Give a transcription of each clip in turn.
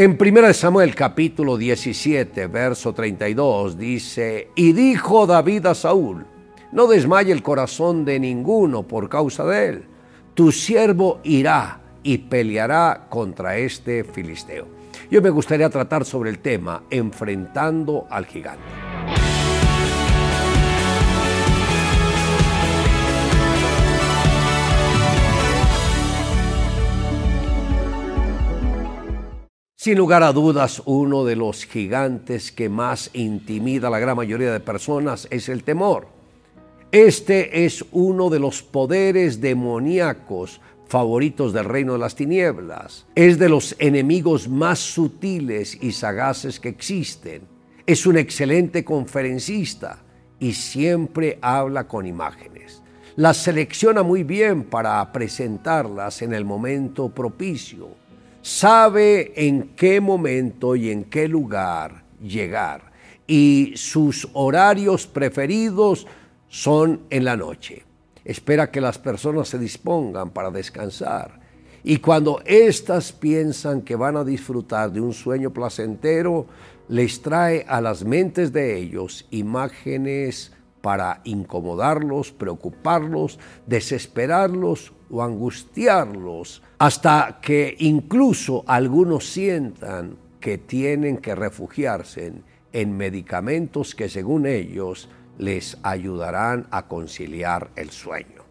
En 1 Samuel capítulo 17, verso 32 dice, y dijo David a Saúl, no desmaye el corazón de ninguno por causa de él, tu siervo irá y peleará contra este filisteo. Yo me gustaría tratar sobre el tema enfrentando al gigante. Sin lugar a dudas, uno de los gigantes que más intimida a la gran mayoría de personas es el temor. Este es uno de los poderes demoníacos favoritos del reino de las tinieblas. Es de los enemigos más sutiles y sagaces que existen. Es un excelente conferencista y siempre habla con imágenes. Las selecciona muy bien para presentarlas en el momento propicio. Sabe en qué momento y en qué lugar llegar y sus horarios preferidos son en la noche espera que las personas se dispongan para descansar. Y cuando éstas piensan que van a disfrutar de un sueño placentero, les trae a las mentes de ellos imágenes para incomodarlos, preocuparlos, desesperarlos o angustiarlos, hasta que incluso algunos sientan que tienen que refugiarse en, medicamentos que según ellos les ayudarán a conciliar el sueño.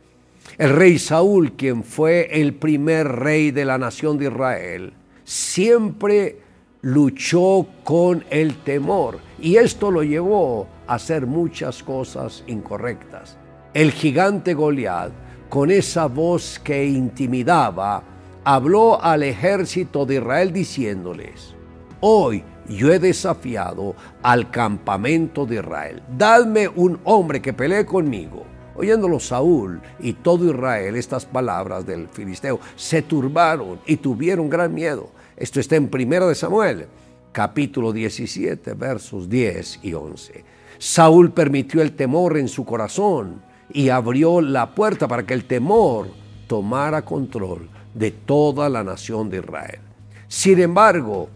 El rey Saúl, quien fue el primer rey de la nación de Israel, siempre luchó con el temor y esto lo llevó a hacer muchas cosas incorrectas. El gigante Goliat, con esa voz que intimidaba, habló al ejército de Israel diciéndoles, hoy yo he desafiado al campamento de Israel. Dadme un hombre que pelee conmigo. Oyéndolo Saúl y todo Israel estas palabras del filisteo, se turbaron y tuvieron gran miedo. Esto está en Primera de Samuel, capítulo 17, versos 10 y 11. Saúl permitió el temor en su corazón y abrió la puerta para que el temor tomara control de toda la nación de Israel. Sin embargo,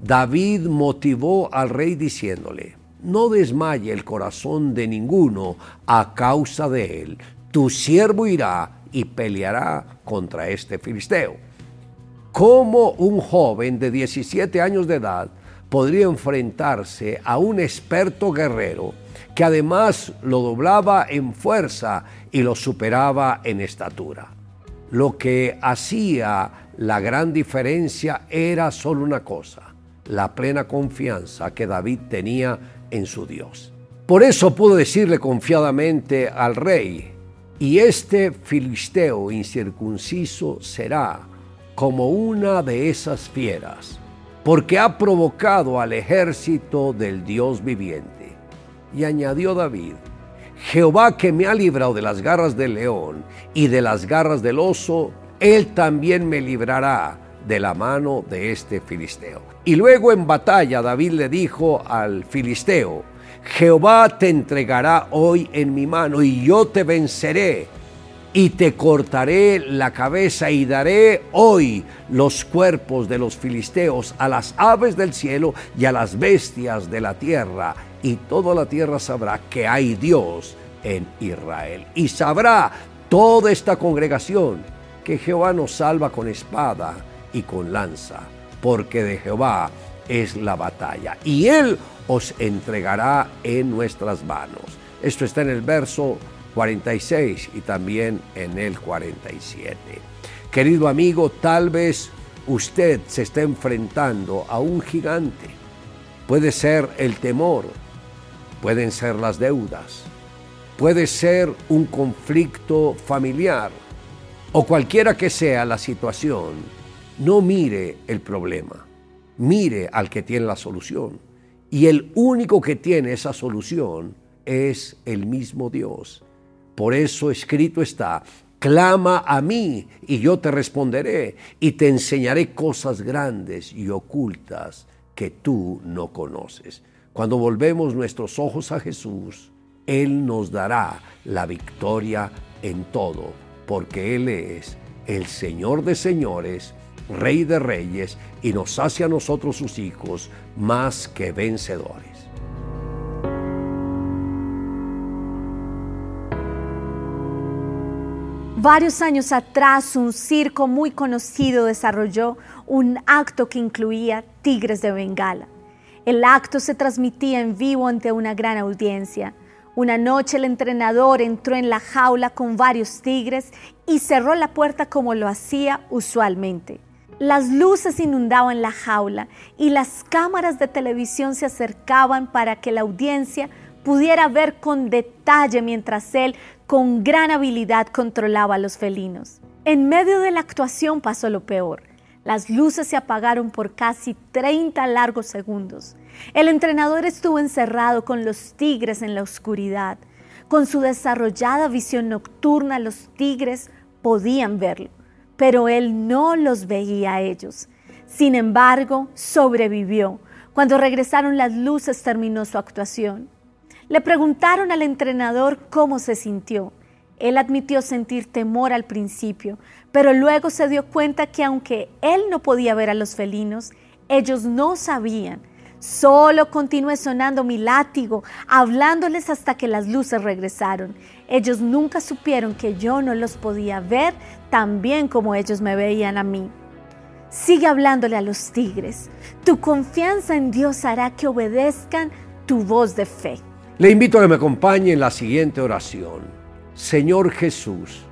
David motivó al rey diciéndole, no desmaye el corazón de ninguno a causa de él, tu siervo irá y peleará contra este filisteo. ¿Cómo un joven de 17 años de edad podría enfrentarse a un experto guerrero que además lo doblaba en fuerza y lo superaba en estatura? Lo que hacía la gran diferencia era solo una cosa, la plena confianza que David tenía en su Dios. Por eso pudo decirle confiadamente al rey, y este filisteo incircunciso será como una de esas fieras, porque ha provocado al ejército del Dios viviente. Y añadió David, Jehová que me ha librado de las garras del león y de las garras del oso, él también me librará de la mano de este filisteo. Y luego en batalla David le dijo al filisteo, Jehová te entregará hoy en mi mano y yo te venceré y te cortaré la cabeza y daré hoy los cuerpos de los filisteos a las aves del cielo y a las bestias de la tierra y toda la tierra sabrá que hay Dios en Israel y sabrá toda esta congregación que Jehová nos salva con espada y con lanza, porque de Jehová es la batalla, y Él os entregará en nuestras manos. Esto está en el verso 46 y también en el 47. Querido amigo, tal vez usted se está enfrentando a un gigante. Puede ser el temor, pueden ser las deudas, puede ser un conflicto familiar o cualquiera que sea la situación no mire el problema, mire al que tiene la solución. Y el único que tiene esa solución es el mismo Dios. Por eso escrito está, clama a mí y yo te responderé y te enseñaré cosas grandes y ocultas que tú no conoces. Cuando volvemos nuestros ojos a Jesús, Él nos dará la victoria en todo, porque Él es el Señor de señores Rey de Reyes, y nos hace a nosotros sus hijos más que vencedores. Varios años atrás, un circo muy conocido desarrolló un acto que incluía tigres de Bengala. El acto se transmitía en vivo ante una gran audiencia. Una noche el entrenador entró en la jaula con varios tigres y cerró la puerta como lo hacía usualmente. Las luces inundaban la jaula y las cámaras de televisión se acercaban para que la audiencia pudiera ver con detalle mientras él con gran habilidad controlaba a los felinos. En medio de la actuación pasó lo peor. Las luces se apagaron por casi 30 largos segundos. El entrenador estuvo encerrado con los tigres en la oscuridad. Con su desarrollada visión nocturna, los tigres podían verlo, pero él no los veía a ellos. Sin embargo, sobrevivió. Cuando regresaron las luces terminó su actuación. Le preguntaron al entrenador cómo se sintió. Él admitió sentir temor al principio, pero luego se dio cuenta que aunque él no podía ver a los felinos, ellos no sabían. Solo continué sonando mi látigo, hablándoles hasta que las luces regresaron. Ellos nunca supieron que yo no los podía ver tan bien como ellos me veían a mí. Sigue hablándole a los tigres. Tu confianza en Dios hará que obedezcan tu voz de fe. Le invito a que me acompañe en la siguiente oración. Señor Jesús,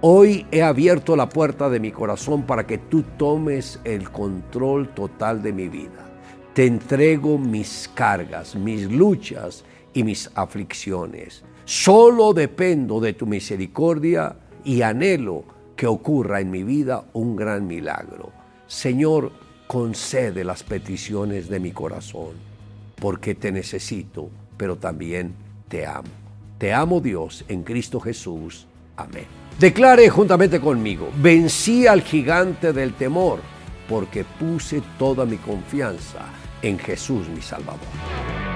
hoy he abierto la puerta de mi corazón para que tú tomes el control total de mi vida. Te entrego mis cargas, mis luchas y mis aflicciones. Solo dependo de tu misericordia y anhelo que ocurra en mi vida un gran milagro. Señor, concede las peticiones de mi corazón, porque te necesito, pero también te amo. Te amo Dios en Cristo Jesús. Amén. Declare juntamente conmigo, vencí al gigante del temor porque puse toda mi confianza en Jesús mi Salvador.